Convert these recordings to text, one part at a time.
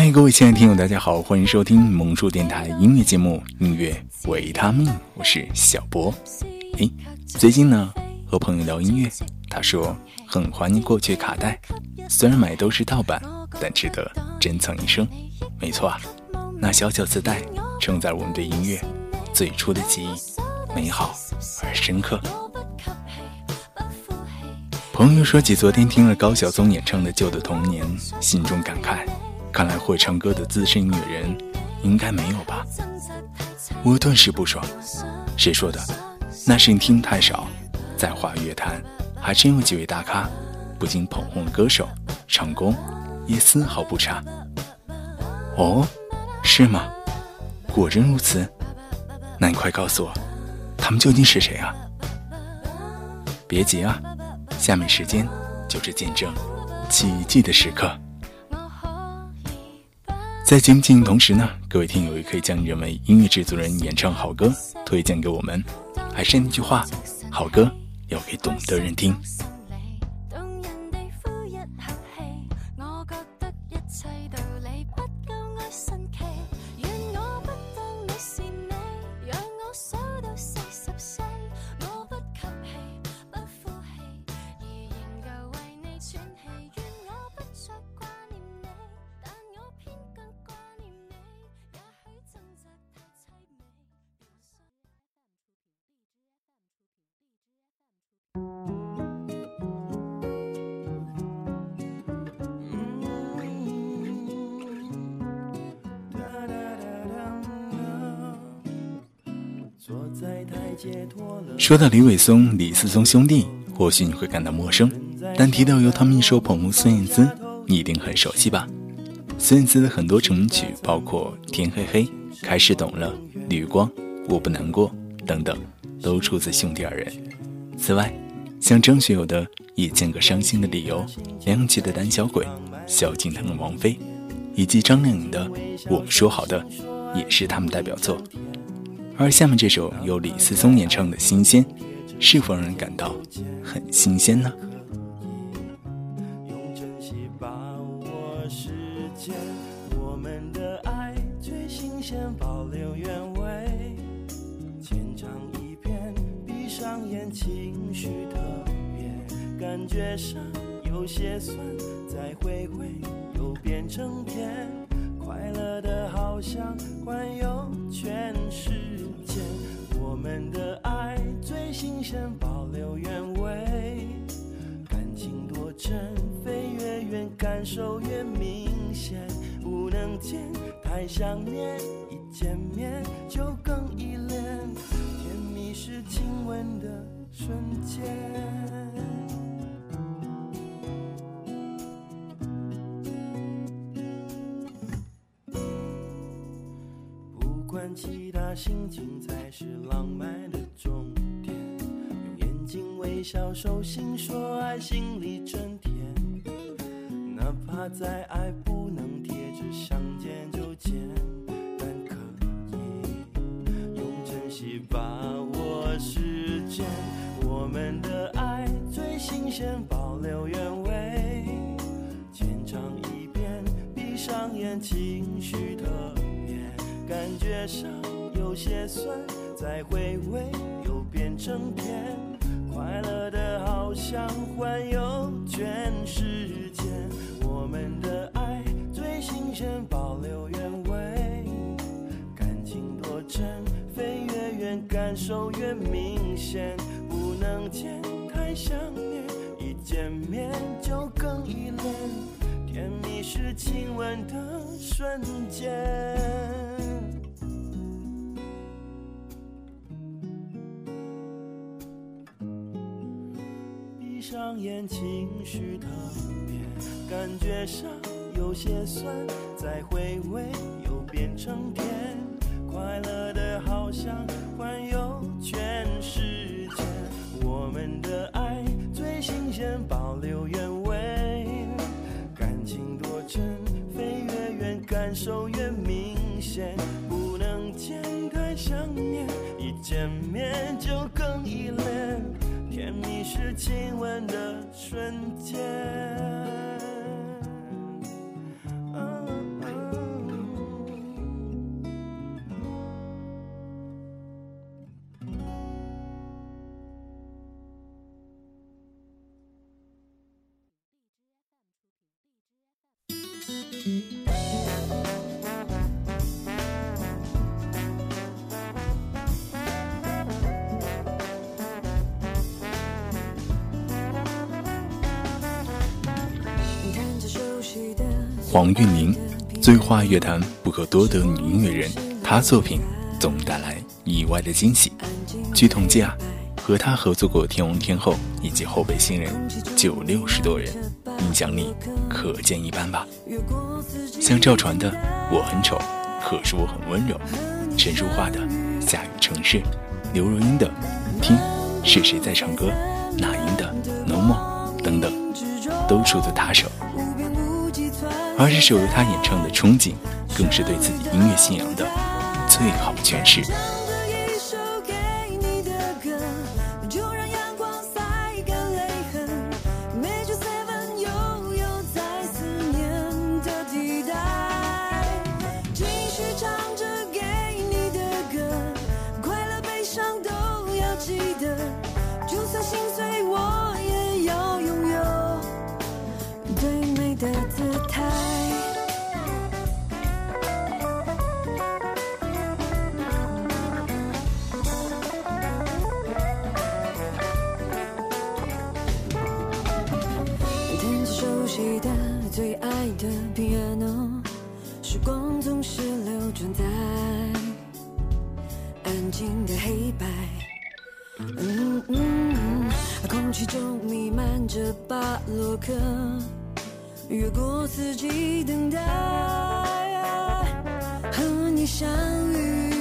嗨，各位亲爱的听友，大家好，欢迎收听萌叔电台音乐节目《音乐维他命》，我是小博。诶，最近呢和朋友聊音乐，他说很怀念过去卡带，虽然买都是盗版，但值得珍藏一生。没错啊，那小小磁带承载我们对音乐最初的记忆，美好而深刻。朋友说起昨天听了高晓松演唱的《旧的童年》，心中感慨：看来会唱歌的资深音乐人应该没有吧？我顿时不爽，谁说的？那是你听太少。在华乐坛，还真有几位大咖，不仅捧红歌手，唱功也丝毫不差。哦，是吗？果真如此？那你快告诉我，他们究竟是谁啊？别急啊！下面时间就是见证奇迹的时刻。在节目进行同时呢，各位听友也可以将认为音乐制作人演唱好歌推荐给我们。还是那句话，好歌要给懂的人听。说到李伟松、李思松兄弟，或许你会感到陌生，但提到由他们一手捧红孙燕姿，你一定很熟悉吧？孙燕姿的很多成名曲，包括《天黑黑》《开始懂了》《绿光》《我不难过》等等，都出自兄弟二人。此外，像张学友的《也见个伤心的理由》，梁咏琪的《胆小鬼》，萧敬腾的《王菲》，以及张靓颖的《我们说好的》，也是他们代表作。而下面这首由李思松演唱的《新鲜》，是否让人感到很新鲜呢？用真心把握时间，我们的爱最新鲜，保留原味。浅尝一片，闭上眼，情绪特别，感觉上有些酸，再回味又变成甜，快乐的好像环游全世界。我们的爱最新鲜，保留原味。感情多真，飞越远，感受越明显。不能见，太想念，一见面就更依恋。甜蜜是亲吻的瞬间。心情才是浪漫的终点。用眼睛微笑，手心说爱，心里真甜。哪怕再爱不能贴纸想见就见，但可以用珍惜把握时间。我们的爱最新鲜，保留原味。浅尝一遍，闭上眼，情绪特别，感觉上些酸，再回味又变成甜，快乐的好像环游全世界。我们的爱最新鲜，保留原味，感情多真，飞越远，感受越明显，不能见太想念，一见面就更依恋。甜蜜是亲吻的瞬间。眼，情绪特别，感觉上有些酸，再回味又变成甜，快乐的好像环游亲吻的瞬间。黄韵玲，最华乐坛不可多得女音乐人，她作品总带来意外的惊喜。据统计啊，和她合作过天王天后以及后辈新人就有六十多人，影响力可见一斑吧。像赵传的《我很丑，可是我很温柔》，陈淑桦的《下雨城市》，刘若英的《听是谁在唱歌》，那英的《No More》等等，都出自她手。而这首由他演唱的《憧憬》，更是对自己音乐信仰的最好诠释。心碎在安静的黑白，嗯嗯，空气中弥漫着巴洛克，越过四季等待。和你相遇。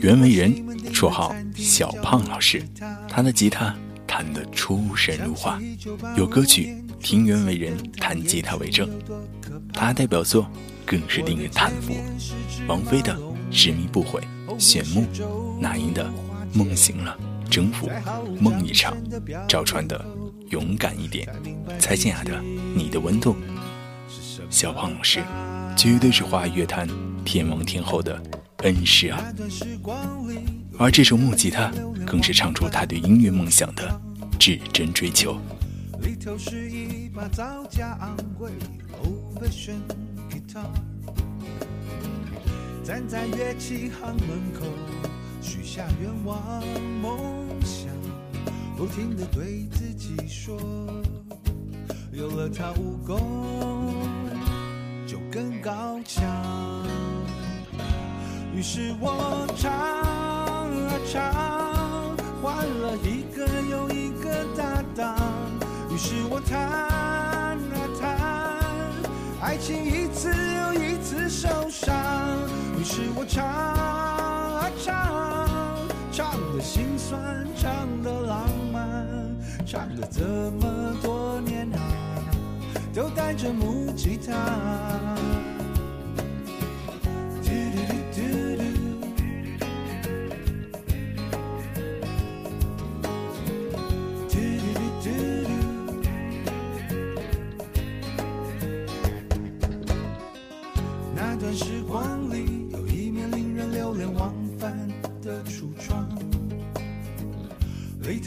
袁惟仁，绰号小胖老师，他的吉他弹得出神入化，有歌曲《听袁惟仁弹吉他》为证。他代表作更是令人叹服，王菲的《执迷不悔》，炫目；那英的《梦醒了》，征服；梦一场；赵传的《勇敢一点》，蔡健雅的《你的温度》。小胖老师绝对是华语乐坛天王天后的。恩师啊，而这首木吉他更是唱出他对音乐梦想的至真追求。站在乐器行门口，许下愿望梦想，不停的对自己说，有了它武功就更高强。于是我唱啊唱，换了一个又一个搭档。于是我弹啊弹，爱情一次又一次受伤。于是我唱啊唱，唱的心酸，唱的浪漫，唱了这么多年啊，都带着木吉他。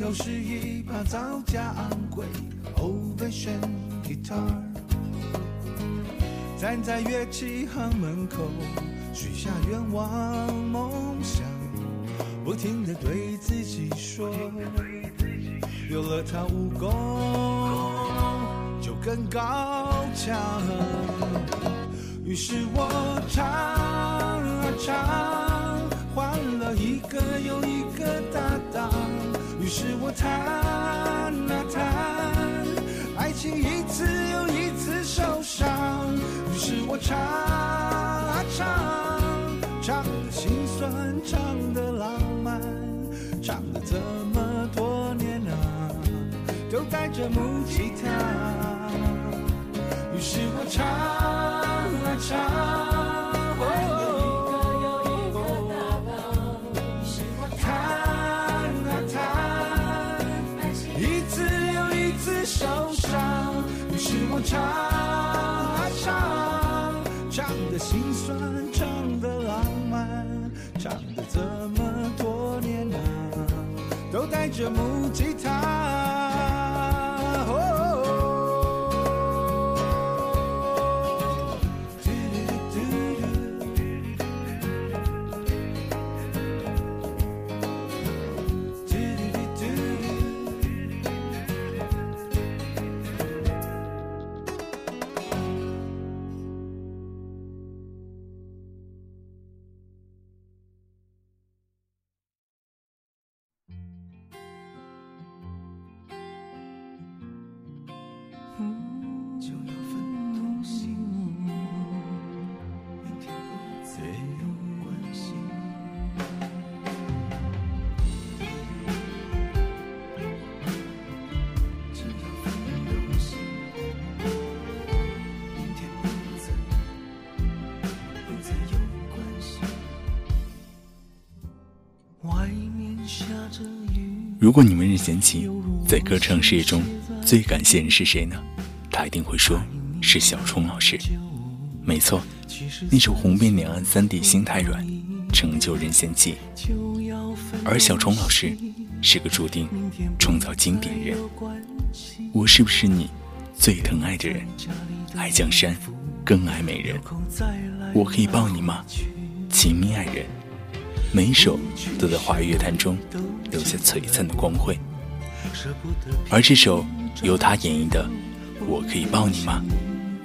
里头是一把造价昂贵的 Ovation Guitar，站在乐器行门口，许下愿望梦想，不停地对自己说，有了它武功就更高强。于是我唱啊唱，换了一个又一个搭档。于是我弹啊弹，爱情一次又一次受伤。于是我唱啊唱，唱的心酸，唱的浪漫，唱了这么多年啊，都带着木吉他。于是我唱啊唱。唱啊唱，唱的心酸，唱的浪漫，唱的这么多年啊，都带着木吉如果你问任贤齐在歌唱事业中最感谢人是谁呢？他一定会说是小冲老师。没错，那首红遍两岸三地心太软，成就任贤齐。而小冲老师是个注定创造经典人。我是不是你最疼爱的人？爱江山，更爱美人。我可以抱你吗？亲密爱人。每一首都在华语乐坛中留下璀璨的光辉。而这首由他演绎的《我可以抱你吗》，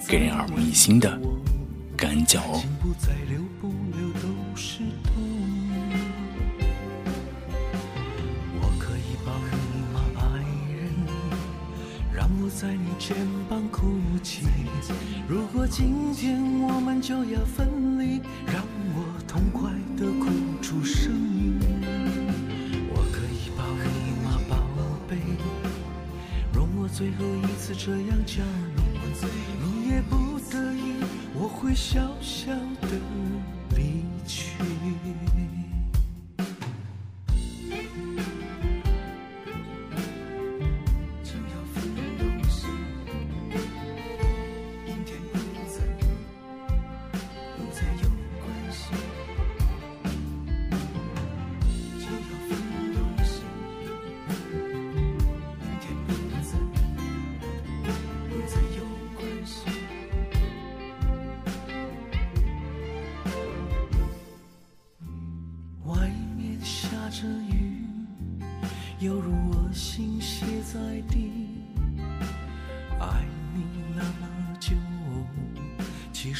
给人耳目一新的感恩脚哦。在你肩膀哭泣。如果今天我们就要分离，让我最后一次这样叫你，你也不得已，我会笑笑的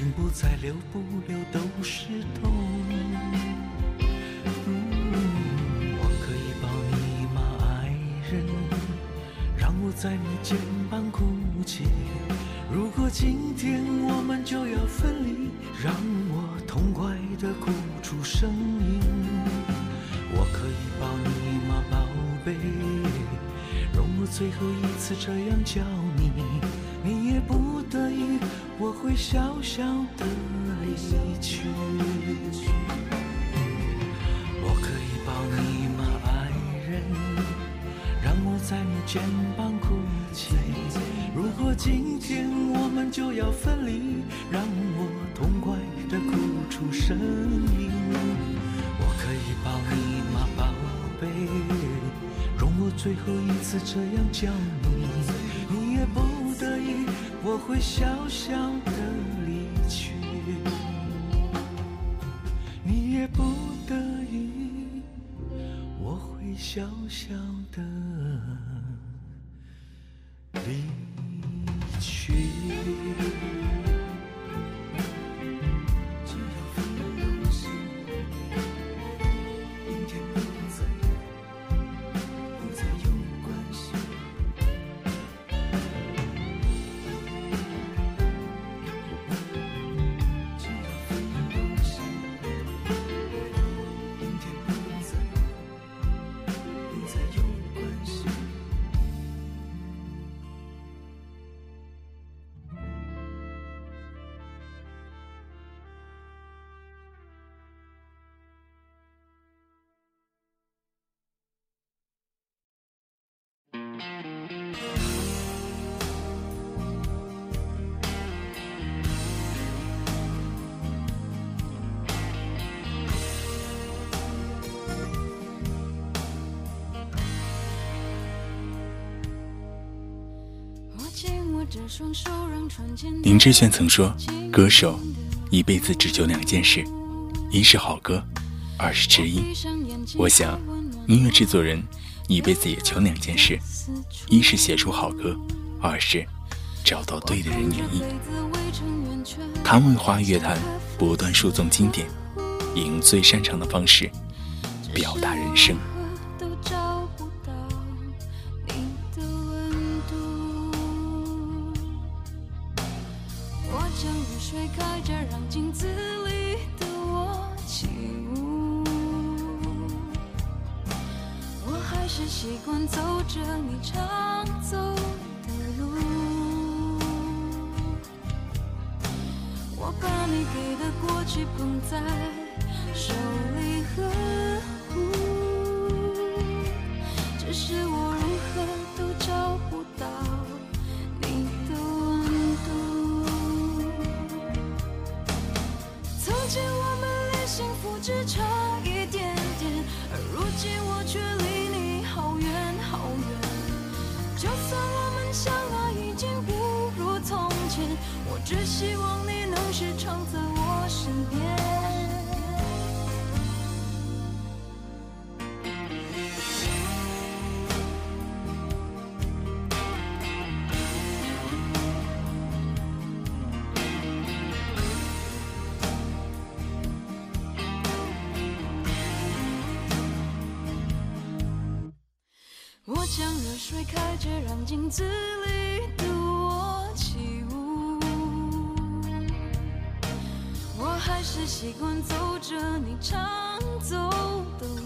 心不再留不留都是痛。嗯，我可以抱你吗，爱人？让我在你肩膀哭泣。如果今天我们就要分离，让我痛快地哭出声音。我可以抱你吗，宝贝？容我最后一次这样叫你会小小的离去。我可以抱你吗，爱人？让我在你肩膀哭泣。如果今天我们就要分离，让我痛快的哭出声音。我可以抱你吗，宝贝？容我最后一次这样叫你，会小小的离去。你也不得已，我会小小的林志炫曾说：“歌手一辈子只求两件事，一是好歌，二是知音。”我想，音乐制作人一辈子也求两件事：一是写出好歌，二是找到对的人演绎。谭维华乐坛不断输送经典，以用最擅长的方式表达人生。去捧在手里呵护，只是离开却，让镜子里的我起舞。我还是习惯走着你常走的路。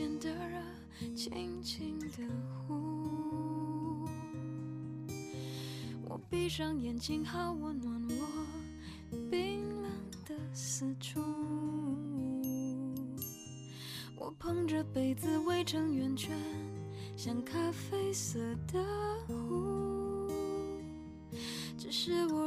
间的热轻轻的呼。我闭上眼睛，好温暖我冰冷的四处。我捧着杯子围成圆圈，像咖啡色的湖。只是我